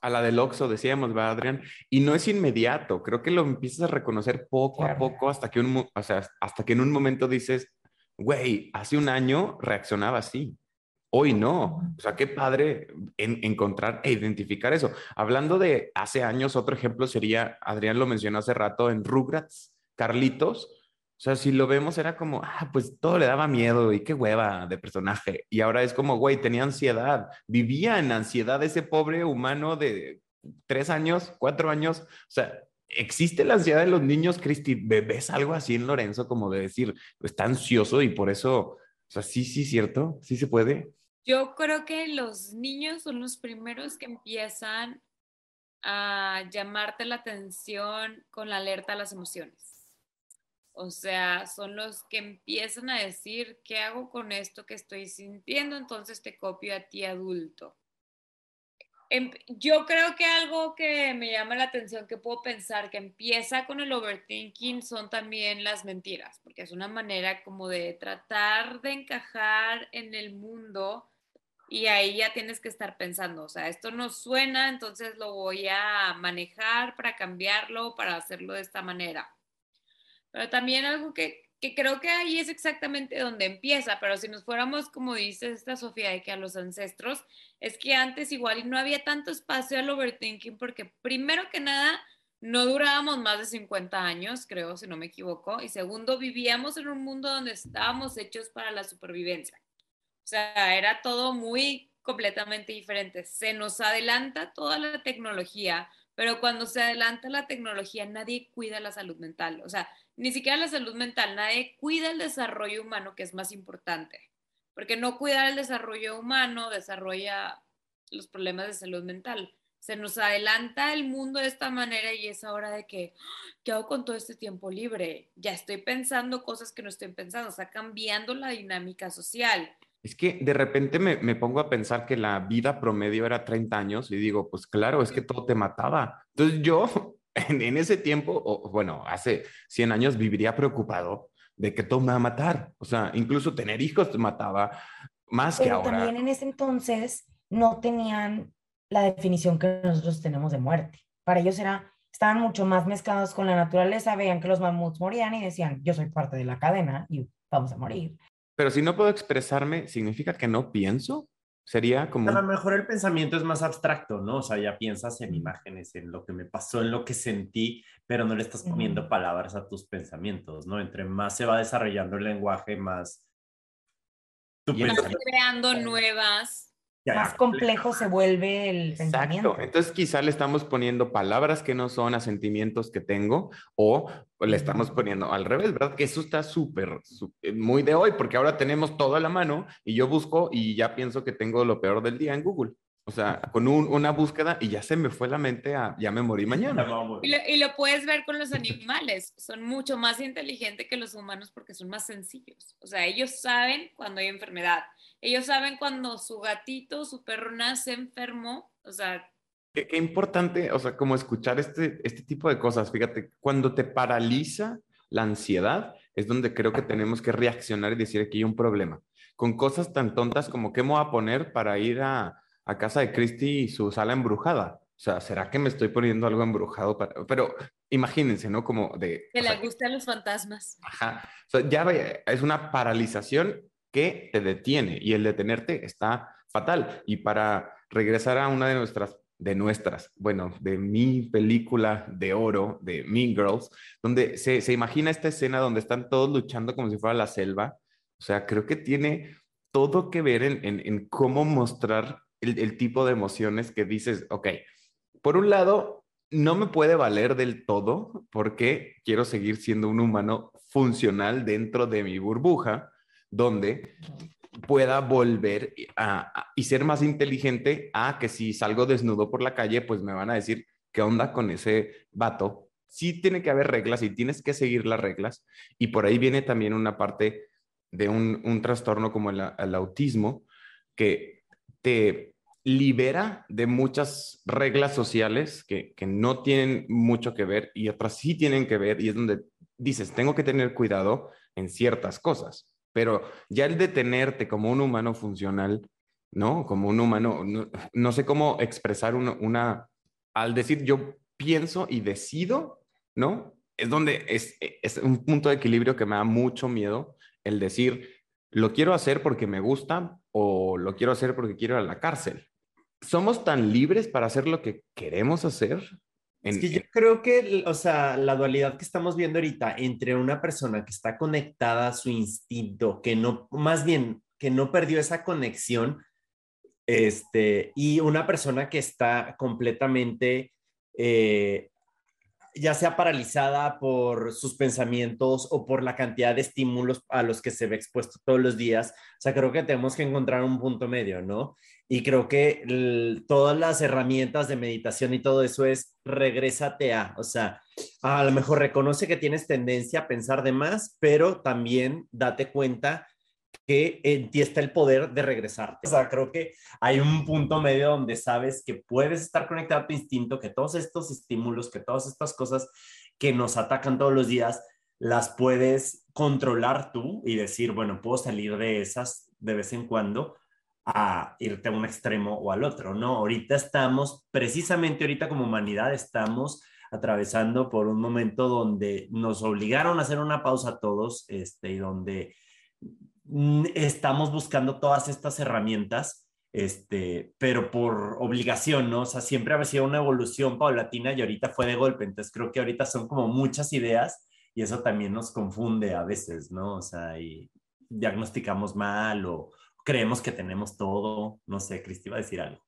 A la del Oxxo, decíamos, ¿verdad, Adrián? Y no es inmediato, creo que lo empiezas a reconocer poco a poco hasta que, un, o sea, hasta que en un momento dices, güey, hace un año reaccionaba así. Hoy no. O sea, qué padre en, encontrar e identificar eso. Hablando de hace años, otro ejemplo sería, Adrián lo mencionó hace rato, en Rugrats, Carlitos. O sea, si lo vemos era como, ah, pues todo le daba miedo y qué hueva de personaje. Y ahora es como, güey, tenía ansiedad. Vivía en ansiedad ese pobre humano de tres años, cuatro años. O sea, existe la ansiedad de los niños, Cristi. ¿Ves algo así en Lorenzo como de decir, está ansioso y por eso, o sea, sí, sí, cierto, sí se puede. Yo creo que los niños son los primeros que empiezan a llamarte la atención con la alerta a las emociones. O sea, son los que empiezan a decir, ¿qué hago con esto que estoy sintiendo? Entonces te copio a ti adulto. Em, yo creo que algo que me llama la atención, que puedo pensar que empieza con el overthinking, son también las mentiras, porque es una manera como de tratar de encajar en el mundo y ahí ya tienes que estar pensando, o sea, esto no suena, entonces lo voy a manejar para cambiarlo, para hacerlo de esta manera. Pero también algo que que creo que ahí es exactamente donde empieza, pero si nos fuéramos, como dice esta Sofía, de que a los ancestros, es que antes igual no había tanto espacio al overthinking porque primero que nada, no durábamos más de 50 años, creo, si no me equivoco, y segundo, vivíamos en un mundo donde estábamos hechos para la supervivencia. O sea, era todo muy completamente diferente. Se nos adelanta toda la tecnología, pero cuando se adelanta la tecnología, nadie cuida la salud mental. O sea, ni siquiera la salud mental, nadie cuida el desarrollo humano, que es más importante, porque no cuidar el desarrollo humano desarrolla los problemas de salud mental. Se nos adelanta el mundo de esta manera y es ahora de que, ¿qué hago con todo este tiempo libre? Ya estoy pensando cosas que no estoy pensando, está cambiando la dinámica social. Es que de repente me, me, pongo a pensar que la vida promedio era 30 años y digo, pues claro, es que todo te mataba. Entonces yo en, ese tiempo, o, bueno, hace 100 años viviría preocupado de que todo me va a matar. O sea, incluso tener hijos te mataba más que ahora. También en ese entonces no tenían la definición que nosotros tenemos de muerte. Para ellos era, estaban mucho más mezclados con la naturaleza, veían que los mamuts morían y decían, yo soy parte de la cadena y vamos a morir. Pero si no puedo expresarme, ¿significa que no pienso? Sería como... A lo mejor el pensamiento es más abstracto, ¿no? O sea, ya piensas en imágenes, en lo que me pasó, en lo que sentí, pero no le estás poniendo palabras a tus pensamientos, ¿no? Entre más se va desarrollando el lenguaje, más... Tu creando nuevas más complejo se vuelve el Exacto. pensamiento. Entonces quizá le estamos poniendo palabras que no son a sentimientos que tengo o le estamos poniendo al revés, ¿verdad? Que eso está súper, eh, muy de hoy porque ahora tenemos todo a la mano y yo busco y ya pienso que tengo lo peor del día en Google. O sea, con una búsqueda y ya se me fue la mente a, ya me morí mañana. Y lo, y lo, puedes ver con los animales, son mucho más inteligentes que los humanos porque son más sencillos. O sea, ellos saben cuando hay enfermedad, ellos saben cuando su gatito, su perro nace enfermo, o sea... Qué, qué importante, o sea, como escuchar este, este tipo de cosas, fíjate, cuando te paraliza la ansiedad, es donde creo que tenemos que reaccionar y decir aquí hay un problema. Con cosas tan tontas como qué me voy a poner para ir a a casa de Christy y su sala embrujada. O sea, ¿será que me estoy poniendo algo embrujado? Para... Pero imagínense, ¿no? Como de... Que le gustan los fantasmas. Ajá. O sea, ya es una paralización que te detiene y el detenerte está fatal. Y para regresar a una de nuestras, de nuestras, bueno, de mi película de oro, de Mean Girls, donde se, se imagina esta escena donde están todos luchando como si fuera la selva. O sea, creo que tiene todo que ver en, en, en cómo mostrar el, tipo de emociones que dices, ok, por un lado, no me puede valer del todo porque quiero seguir siendo un humano funcional dentro de mi burbuja, donde pueda volver a, y ser más inteligente a que si salgo desnudo por la calle, pues me van a decir, ¿qué onda con ese vato? Sí tiene que haber reglas y tienes que seguir las reglas. Y por ahí viene también una parte de un, un trastorno como el, el autismo, que te libera de muchas reglas sociales que, no tienen mucho que ver y otras sí tienen que ver y es donde dices, tengo que tener cuidado en ciertas cosas, pero ya el detenerte como un humano funcional, ¿no? Como un humano, no, sé cómo expresar una, una, al decir yo pienso y decido, ¿no? Es donde es, es un punto de equilibrio que me da mucho miedo el decir, lo quiero hacer porque me gusta o lo quiero hacer porque quiero ir a la cárcel somos tan libres para hacer lo que queremos hacer. Es que yo creo que, o sea, la dualidad que estamos viendo ahorita entre una persona que está conectada a su instinto, que no, más bien, que no perdió esa conexión, este, y una persona que está completamente, eh, ya sea paralizada por sus pensamientos o por la cantidad de estímulos a los que se ve expuesto todos los días. O sea, creo que tenemos que encontrar un punto medio, ¿no? Y creo que todas las herramientas de meditación y todo eso es regrésate a, o sea, a lo mejor reconoce que tienes tendencia a pensar de más, pero también date cuenta que en ti está el poder de regresarte. O sea, creo que hay un punto medio donde sabes que puedes estar conectado a tu instinto, que todos estos estímulos, que todas estas cosas que nos atacan todos los días, las puedes controlar tú y decir, bueno, puedo salir de esas de vez en cuando a irte a un extremo o al otro, ¿no? Ahorita estamos, precisamente ahorita como humanidad, estamos atravesando por un momento donde nos obligaron a hacer una pausa todos, este, y donde estamos buscando todas estas herramientas, este, pero por obligación, ¿no? O sea, siempre ha sido una evolución paulatina y ahorita fue de golpe, entonces creo que ahorita son como muchas ideas y eso también nos confunde a veces, ¿no? O sea, y diagnosticamos mal o creemos que tenemos todo, no sé, Cristi va a decir algo.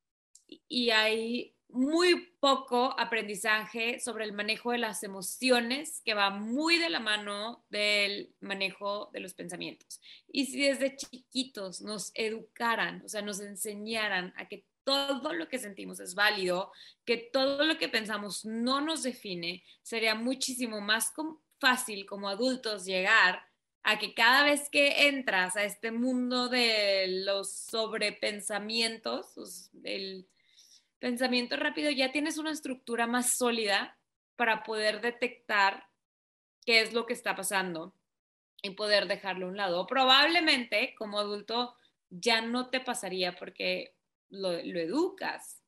Y hay muy poco aprendizaje sobre el manejo de las emociones que va muy de la mano del manejo de los pensamientos. Y si desde chiquitos nos educaran, o sea, nos enseñaran a que todo lo que sentimos es válido, que todo lo que pensamos no nos define, sería muchísimo más fácil como adultos llegar a que cada vez que entras a este mundo de los sobrepensamientos, el pensamiento rápido, ya tienes una estructura más sólida para poder detectar qué es lo que está pasando y poder dejarlo a un lado. Probablemente como adulto ya no te pasaría porque lo, lo educas.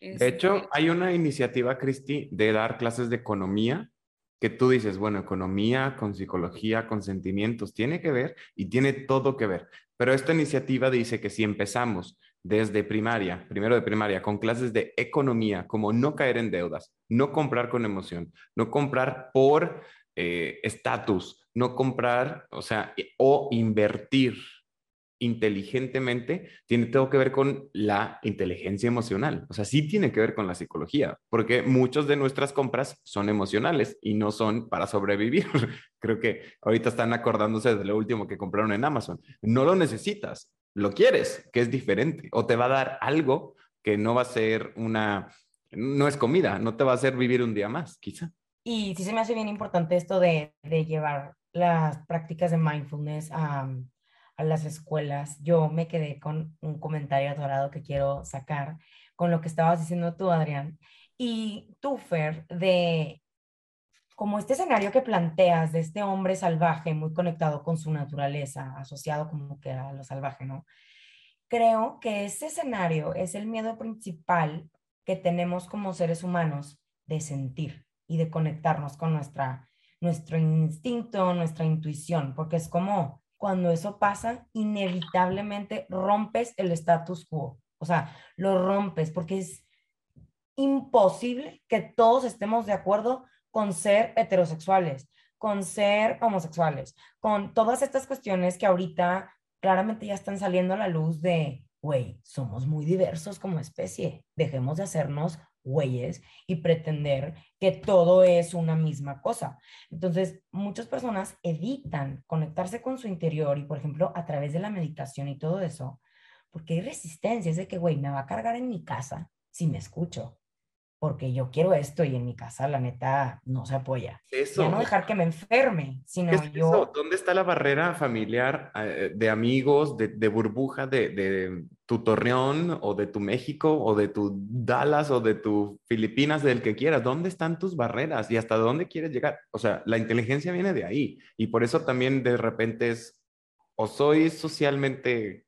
De hecho, este hay una iniciativa, Cristi, de dar clases de economía que tú dices, bueno, economía con psicología, con sentimientos, tiene que ver y tiene todo que ver. Pero esta iniciativa dice que si empezamos desde primaria, primero de primaria, con clases de economía, como no caer en deudas, no comprar con emoción, no comprar por eh, estatus, no comprar, o sea, o invertir inteligentemente tiene todo que ver con la inteligencia emocional. O sea, sí tiene que ver con la psicología, porque muchas de nuestras compras son emocionales y no son para sobrevivir. Creo que ahorita están acordándose de lo último que compraron en Amazon. No lo necesitas, lo quieres, que es diferente, o te va a dar algo que no va a ser una, no es comida, no te va a hacer vivir un día más, quizá. Y sí se me hace bien importante esto de, de llevar las prácticas de mindfulness a a las escuelas, yo me quedé con un comentario adorado que quiero sacar con lo que estabas diciendo tú, Adrián. Y tú, Fer, de como este escenario que planteas de este hombre salvaje muy conectado con su naturaleza, asociado como que a lo salvaje, ¿no? Creo que ese escenario es el miedo principal que tenemos como seres humanos de sentir y de conectarnos con nuestra, nuestro instinto, nuestra intuición, porque es como cuando eso pasa, inevitablemente rompes el status quo. O sea, lo rompes porque es imposible que todos estemos de acuerdo con ser heterosexuales, con ser homosexuales, con todas estas cuestiones que ahorita claramente ya están saliendo a la luz de, güey, somos muy diversos como especie, dejemos de hacernos güeyes y pretender que todo es una misma cosa. Entonces, muchas personas evitan conectarse con su interior y, por ejemplo, a través de la meditación y todo eso, porque hay resistencia, es de que, güey, me va a cargar en mi casa si me escucho porque yo quiero esto y en mi casa la neta no se apoya. Eso. Ya no dejar que me enferme, sino yo... ¿Dónde está la barrera familiar eh, de amigos, de, de burbuja, de, de, tu Torreón o de tu México o de tu Dallas o de tu Filipinas, del que quieras? ¿Dónde están tus barreras y hasta dónde quieres llegar? O sea, la inteligencia viene de ahí y por eso también de repente es o soy socialmente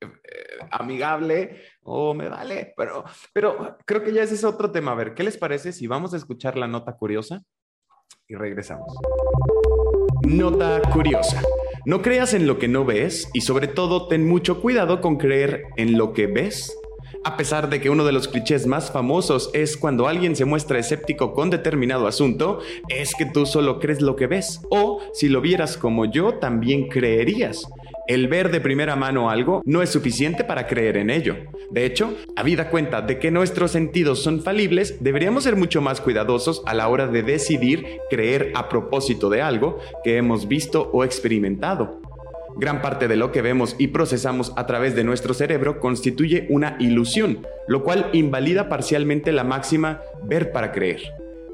eh, amigable o me vale, pero, pero creo que ya ese es otro tema. A ver, ¿qué les parece si vamos a escuchar la nota curiosa y regresamos? Nota curiosa. No creas en lo que no ves y sobre todo ten mucho cuidado con creer en lo que ves. A pesar de que uno de los clichés más famosos es cuando alguien se muestra escéptico con determinado asunto, es que tú solo crees lo que ves. O si lo vieras como yo, también creerías. El ver de primera mano algo no es suficiente para creer en ello. De hecho, habida cuenta de que nuestros sentidos son falibles, deberíamos ser mucho más cuidadosos a la hora de decidir creer a propósito de algo que hemos visto o experimentado. Gran parte de lo que vemos y procesamos a través de nuestro cerebro constituye una ilusión, lo cual invalida parcialmente la máxima ver para creer.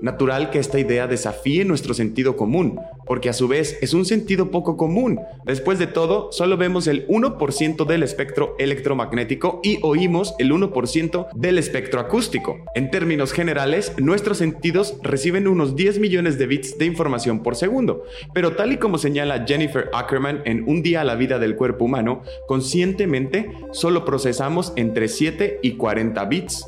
Natural que esta idea desafíe nuestro sentido común, porque a su vez es un sentido poco común. Después de todo, solo vemos el 1% del espectro electromagnético y oímos el 1% del espectro acústico. En términos generales, nuestros sentidos reciben unos 10 millones de bits de información por segundo, pero tal y como señala Jennifer Ackerman en Un día a la vida del cuerpo humano, conscientemente solo procesamos entre 7 y 40 bits.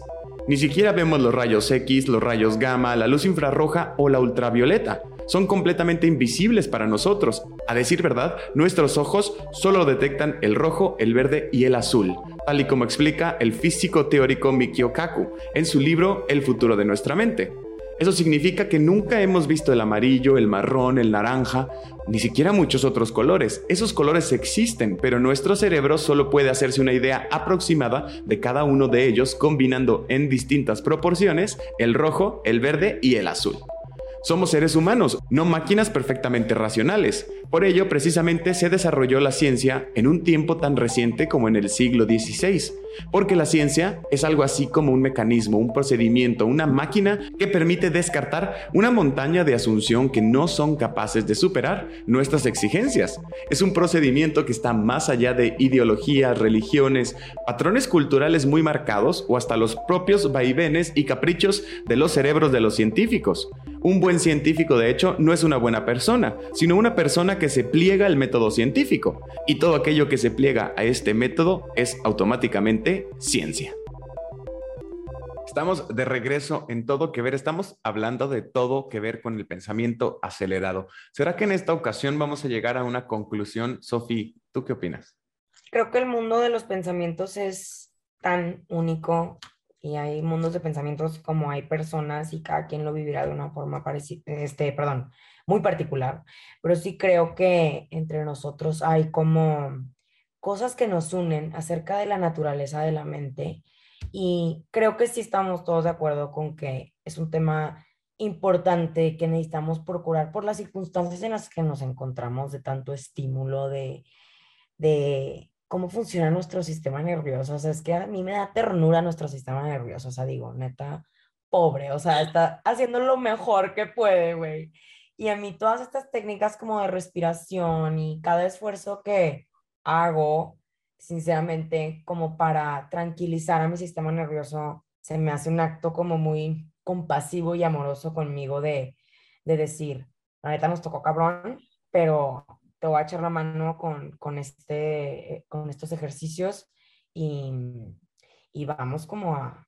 Ni siquiera vemos los rayos X, los rayos gamma, la luz infrarroja o la ultravioleta. Son completamente invisibles para nosotros. A decir verdad, nuestros ojos solo detectan el rojo, el verde y el azul, tal y como explica el físico teórico Mikio Kaku en su libro El futuro de nuestra mente. Eso significa que nunca hemos visto el amarillo, el marrón, el naranja, ni siquiera muchos otros colores. Esos colores existen, pero nuestro cerebro solo puede hacerse una idea aproximada de cada uno de ellos combinando en distintas proporciones el rojo, el verde y el azul. Somos seres humanos, no máquinas perfectamente racionales. Por ello, precisamente se desarrolló la ciencia en un tiempo tan reciente como en el siglo XVI, porque la ciencia es algo así como un mecanismo, un procedimiento, una máquina que permite descartar una montaña de asunción que no son capaces de superar nuestras exigencias. Es un procedimiento que está más allá de ideologías, religiones, patrones culturales muy marcados o hasta los propios vaivenes y caprichos de los cerebros de los científicos. Un buen científico, de hecho, no es una buena persona, sino una persona que se pliega al método científico. Y todo aquello que se pliega a este método es automáticamente ciencia. Estamos de regreso en todo que ver. Estamos hablando de todo que ver con el pensamiento acelerado. ¿Será que en esta ocasión vamos a llegar a una conclusión? Sofi, ¿tú qué opinas? Creo que el mundo de los pensamientos es tan único y hay mundos de pensamientos como hay personas y cada quien lo vivirá de una forma parecida, este, perdón, muy particular, pero sí creo que entre nosotros hay como cosas que nos unen acerca de la naturaleza de la mente y creo que sí estamos todos de acuerdo con que es un tema importante que necesitamos procurar por las circunstancias en las que nos encontramos de tanto estímulo, de, de cómo funciona nuestro sistema nervioso. O sea, es que a mí me da ternura nuestro sistema nervioso. O sea, digo, neta, pobre. O sea, está haciendo lo mejor que puede, güey. Y a mí todas estas técnicas como de respiración y cada esfuerzo que hago, sinceramente, como para tranquilizar a mi sistema nervioso, se me hace un acto como muy compasivo y amoroso conmigo de, de decir, la neta nos tocó cabrón, pero te voy a echar la mano con, con, este, con estos ejercicios y, y vamos como a,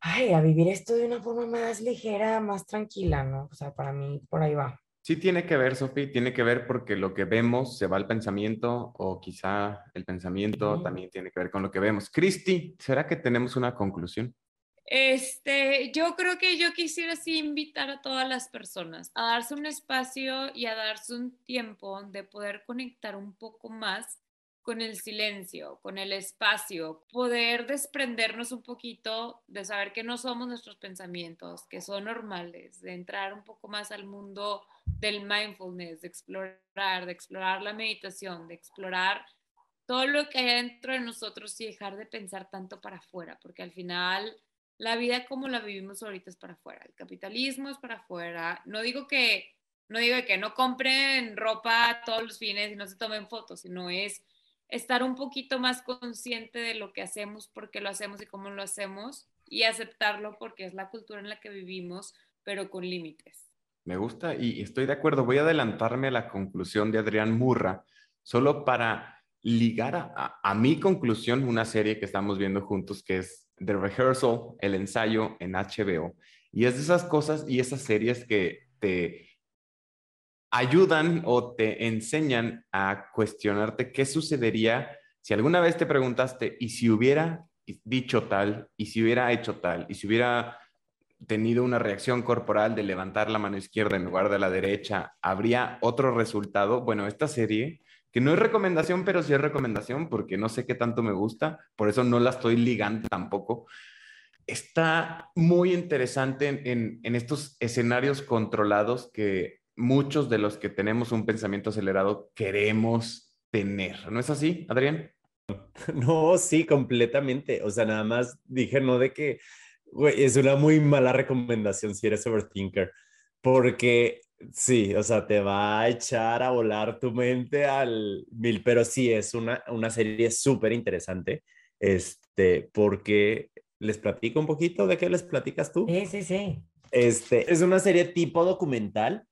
ay, a vivir esto de una forma más ligera, más tranquila, ¿no? O sea, para mí por ahí va. Sí tiene que ver, Sofi, tiene que ver porque lo que vemos se va al pensamiento o quizá el pensamiento también tiene que ver con lo que vemos. Cristi, ¿será que tenemos una conclusión? Este, yo creo que yo quisiera así invitar a todas las personas a darse un espacio y a darse un tiempo de poder conectar un poco más con el silencio, con el espacio, poder desprendernos un poquito de saber que no somos nuestros pensamientos, que son normales, de entrar un poco más al mundo del mindfulness, de explorar, de explorar la meditación, de explorar todo lo que hay dentro de nosotros y dejar de pensar tanto para afuera, porque al final la vida como la vivimos ahorita es para afuera, el capitalismo es para afuera. No digo que no digo que no compren ropa todos los fines y no se tomen fotos, sino es estar un poquito más consciente de lo que hacemos, por qué lo hacemos y cómo lo hacemos y aceptarlo porque es la cultura en la que vivimos, pero con límites. Me gusta y estoy de acuerdo. Voy a adelantarme a la conclusión de Adrián Murra, solo para ligar a, a mi conclusión una serie que estamos viendo juntos que es The Rehearsal, el ensayo en HBO. Y es de esas cosas y esas series que te ayudan o te enseñan a cuestionarte qué sucedería si alguna vez te preguntaste, ¿y si hubiera dicho tal? ¿Y si hubiera hecho tal? ¿Y si hubiera tenido una reacción corporal de levantar la mano izquierda en lugar de la derecha? ¿Habría otro resultado? Bueno, esta serie que no es recomendación, pero sí es recomendación porque no sé qué tanto me gusta, por eso no la estoy ligando tampoco. Está muy interesante en, estos escenarios controlados que muchos de los que tenemos un pensamiento acelerado queremos tener. ¿No es así, Adrián? No, sí, completamente. O sea, nada más dije no de que, güey, es una muy mala recomendación si eres overthinker, porque sí, o sea, te va a echar a volar tu mente al mil, pero sí, es una, una serie súper interesante, este, porque les platico un poquito de qué les platicas tú. Sí, sí, sí. Este, es una serie tipo documental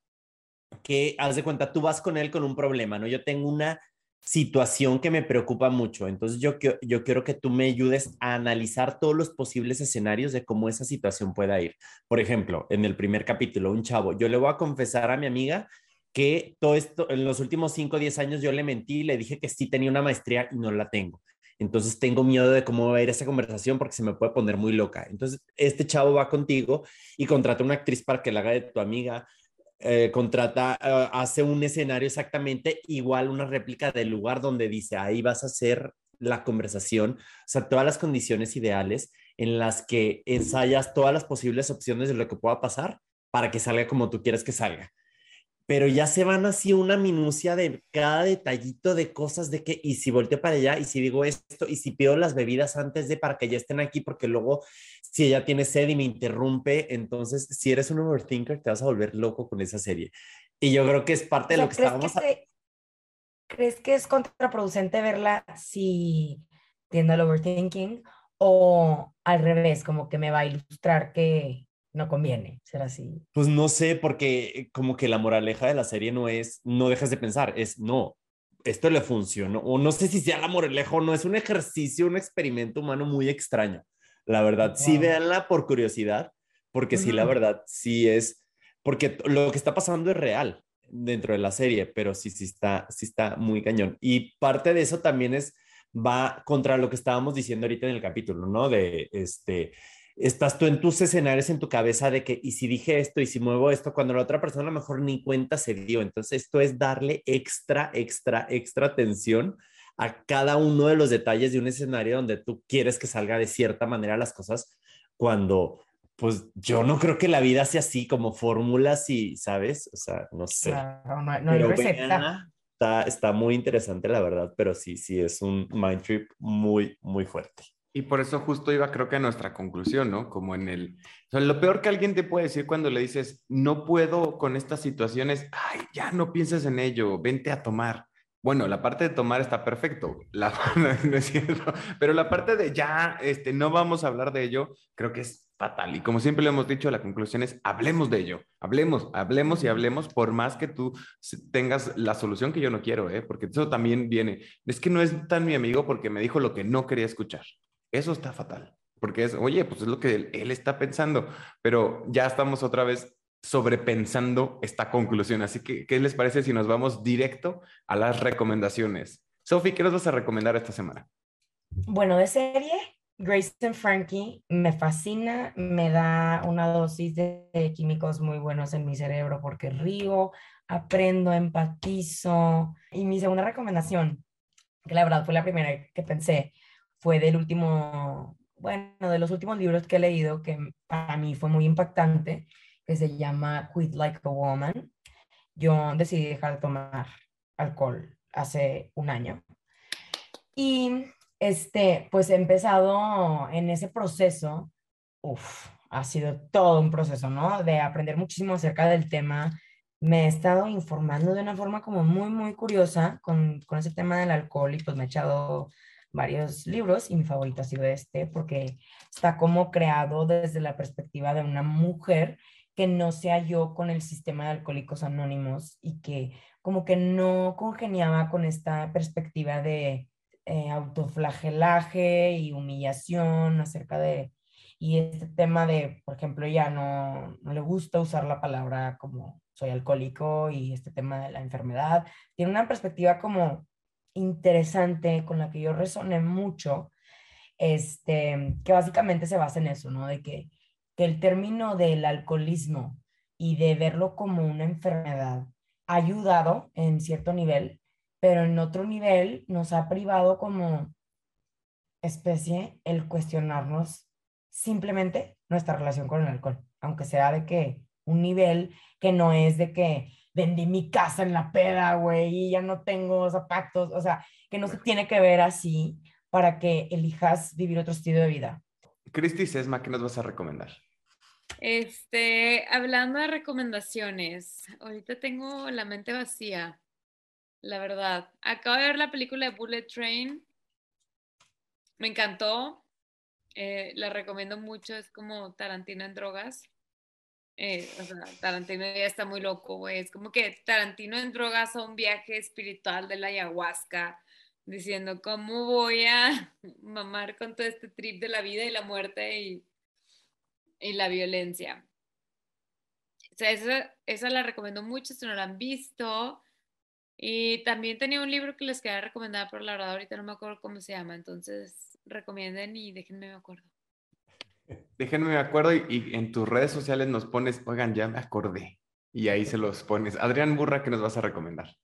que, haz de cuenta, tú vas con él con un problema, ¿no? Yo tengo una situación que me preocupa mucho. Entonces yo, yo quiero que tú me ayudes a analizar todos los posibles escenarios de cómo esa situación pueda ir. Por ejemplo, en el primer capítulo, un chavo, yo le voy a confesar a mi amiga que todo esto, en los últimos 5 o 10 años yo le mentí le dije que sí tenía una maestría y no la tengo. Entonces tengo miedo de cómo va a ir esa conversación porque se me puede poner muy loca. Entonces este chavo va contigo y contrata una actriz para que la haga de tu amiga eh, contrata, eh, hace un escenario exactamente igual, una réplica del lugar donde dice, ahí vas a hacer la conversación, o sea, todas las condiciones ideales en las que ensayas todas las posibles opciones de lo que pueda pasar para que salga como tú quieres que salga. Pero ya se van así una minucia de cada detallito de cosas de que, y si volteo para allá, y si digo esto, y si pido las bebidas antes de para que ya estén aquí, porque luego si ella tiene sed y me interrumpe, entonces si eres un overthinker te vas a volver loco con esa serie. Y yo creo que es parte de lo que estábamos... ¿Crees que es contraproducente verla si tiendo al overthinking o al revés, como que me va a ilustrar que no conviene ser así. Pues no sé, porque como que la moraleja de la serie no es, no dejes de pensar, es no, esto le funcionó, o no sé si sea la moraleja o no, es un ejercicio, un experimento humano muy extraño. La verdad, sí véanla por curiosidad, porque sí, la verdad, sí es, porque lo que está pasando es real dentro de la serie, pero sí, sí está, sí está muy cañón. Y parte de eso también es, va contra lo que estábamos diciendo ahorita en el capítulo, ¿no? De este, estás tú en tus escenarios en tu cabeza de que, y si dije esto, y si muevo esto, cuando la otra persona a lo mejor ni cuenta se dio. Entonces, esto es darle extra, extra, extra atención a cada uno de los detalles de un escenario donde tú quieres que salga de cierta manera las cosas, cuando, pues yo no creo que la vida sea así, como fórmulas y, ¿sabes? O sea, no sé. no, hay receta. está, está muy interesante, la verdad, pero sí, sí, es un mind trip muy, muy fuerte. Y por eso justo iba creo que a nuestra conclusión, ¿no? Como en el... O sea, lo peor que alguien te puede decir cuando le dices, no puedo con estas situaciones, ay, ya no pienses en ello, vente a tomar. Bueno, la parte de tomar está perfecto, la, no es cierto, pero la parte de ya, este, no vamos a hablar de ello, creo que es fatal. Y como siempre le hemos dicho, la conclusión es, hablemos de ello, hablemos, hablemos y hablemos, por más que tú tengas la solución que yo no quiero, ¿eh? porque eso también viene. Es que no es tan mi amigo porque me dijo lo que no quería escuchar. Eso está fatal, porque es, oye, pues es lo que él, está pensando, pero ya estamos otra vez sobrepensando esta conclusión. Así que, ¿qué les parece si nos vamos directo a las recomendaciones? Sofi, ¿qué nos vas a recomendar esta semana? Bueno, de serie, Grace and Frankie me fascina, me da una dosis de químicos muy buenos en mi cerebro porque río, aprendo, empatizo. Y mi segunda recomendación, que la verdad fue la primera que pensé, fue del último, bueno, de los últimos libros que he leído que para mí fue muy impactante, que se llama Quit Like a Woman. Yo decidí dejar de tomar alcohol hace un año. Y este, pues he empezado en ese proceso, uff, ha sido todo un proceso, ¿no? De aprender muchísimo acerca del tema. Me he estado informando de una forma como muy, muy curiosa con, con ese tema del alcohol y pues me he echado varios libros y mi favorito ha sido este porque está como creado desde la perspectiva de una mujer que no se halló con el sistema de alcohólicos anónimos y que como que no congeniaba con esta perspectiva de eh, autoflagelaje y humillación acerca de, y este tema de, por ejemplo, ya no, no le gusta usar la palabra como soy alcohólico y este tema de la enfermedad, tiene una perspectiva como interesante con la que yo resoné mucho, este, que básicamente se basa en eso, ¿no? De que, que el término del alcoholismo y de verlo como una enfermedad ha ayudado en cierto nivel, pero en otro nivel nos ha privado como especie el cuestionarnos simplemente nuestra relación con el alcohol, aunque sea de que un nivel que no es de que vendí mi casa en la peda, güey, y ya no tengo zapatos, o sea, que no se tiene que ver así para que elijas vivir otro estilo de vida. Cristi Sesma, ¿qué nos vas a recomendar? Este, hablando de recomendaciones, ahorita tengo la mente vacía, la verdad. Acabo de ver la película de Bullet Train. Me encantó. Eh, la recomiendo mucho. Es como Tarantino en drogas. Eh, o sea, Tarantino ya está muy loco, güey. Es como que Tarantino en drogas a un viaje espiritual de la ayahuasca, diciendo cómo voy a mamar con todo este trip de la vida y la muerte y, y la violencia. O sea, esa, esa la recomiendo mucho si no la han visto. Y también tenía un libro que les quería recomendar, pero la verdad ahorita no me acuerdo cómo se llama. Entonces, recomienden y déjenme me acuerdo. Déjenme me acuerdo y, en tus redes sociales nos pones, oigan, ya me acordé. Y ahí se los pones. Adrián Burra, ¿qué nos vas a recomendar?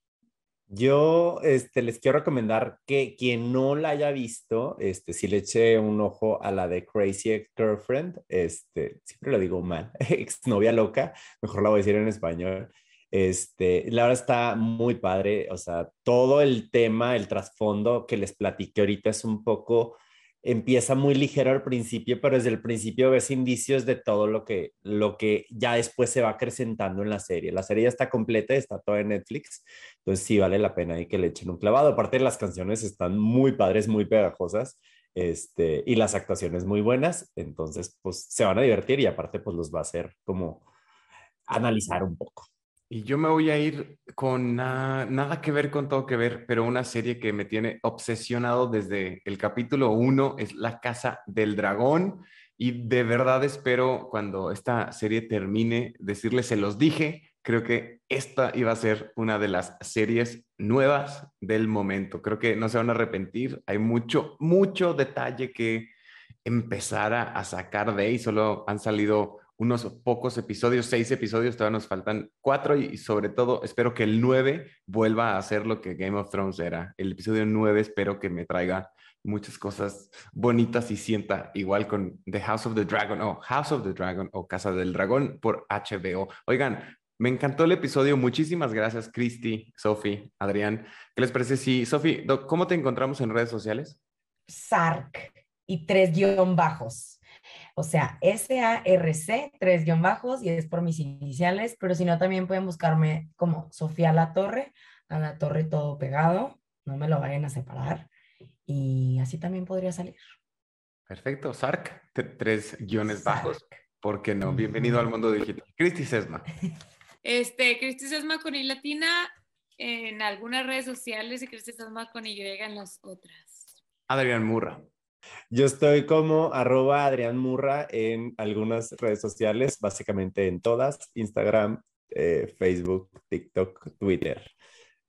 Yo este, les quiero recomendar que quien no la haya visto, este, si le eche un ojo a la de Crazy Ex Girlfriend, este, siempre lo digo mal, exnovia loca, mejor la voy a decir en español. Este, la verdad está muy padre, o sea, todo el tema, el trasfondo que les platiqué ahorita es un poco empieza muy ligero al principio, pero desde el principio ves indicios de todo lo que, lo que ya después se va acrecentando en la serie. La serie ya está completa, está toda en Netflix, entonces sí vale la pena ahí que le echen un clavado. Aparte las canciones están muy padres, muy pegajosas, este, y las actuaciones muy buenas, entonces pues se van a divertir y aparte pues los va a hacer como analizar un poco. Y yo me voy a ir con nada que ver con todo que ver, pero una serie que me tiene obsesionado desde el capítulo 1 es La Casa del Dragón. Y de verdad espero cuando esta serie termine decirles, se los dije, creo que esta iba a ser una de las series nuevas del momento. Creo que no se van a arrepentir. Hay mucho, mucho detalle que empezar a, sacar de ahí. Solo han salido unos pocos episodios, seis episodios, todavía nos faltan cuatro y, sobre todo espero que el nueve vuelva a ser lo que Game of Thrones era. El episodio nueve espero que me traiga muchas cosas bonitas y sienta igual con The House of the Dragon o House of the Dragon o Casa del Dragón por HBO. Oigan, me encantó el episodio. Muchísimas gracias, Cristi, Sofi, Adrián. ¿Qué les parece? Sí, Sofi, ¿cómo te encontramos en redes sociales? Sark y tres guion bajos. O sea, S-A-R-C, tres guion bajos, y es por mis iniciales, pero si no, también pueden buscarme como Sofía La Torre, a la torre todo pegado, no me lo vayan a separar, y así también podría salir. Perfecto, Sark, tres guiones bajos, ¿por qué no? Bienvenido al mundo digital. Cristi Sesma. Este, Cristi Sesma con I latina en algunas redes sociales y Cristi Sesma con Y en las otras. Adrián Murra. Yo estoy como arroba Adrián Murra en algunas redes sociales, básicamente en todas, Instagram, eh, Facebook, TikTok, Twitter.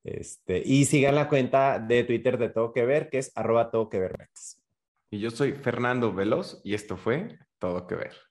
Este, y sigan la cuenta de Twitter de Todo Que Ver, que es arroba Todo Que Ver Y yo soy Fernando Veloz y esto fue Todo Que Ver.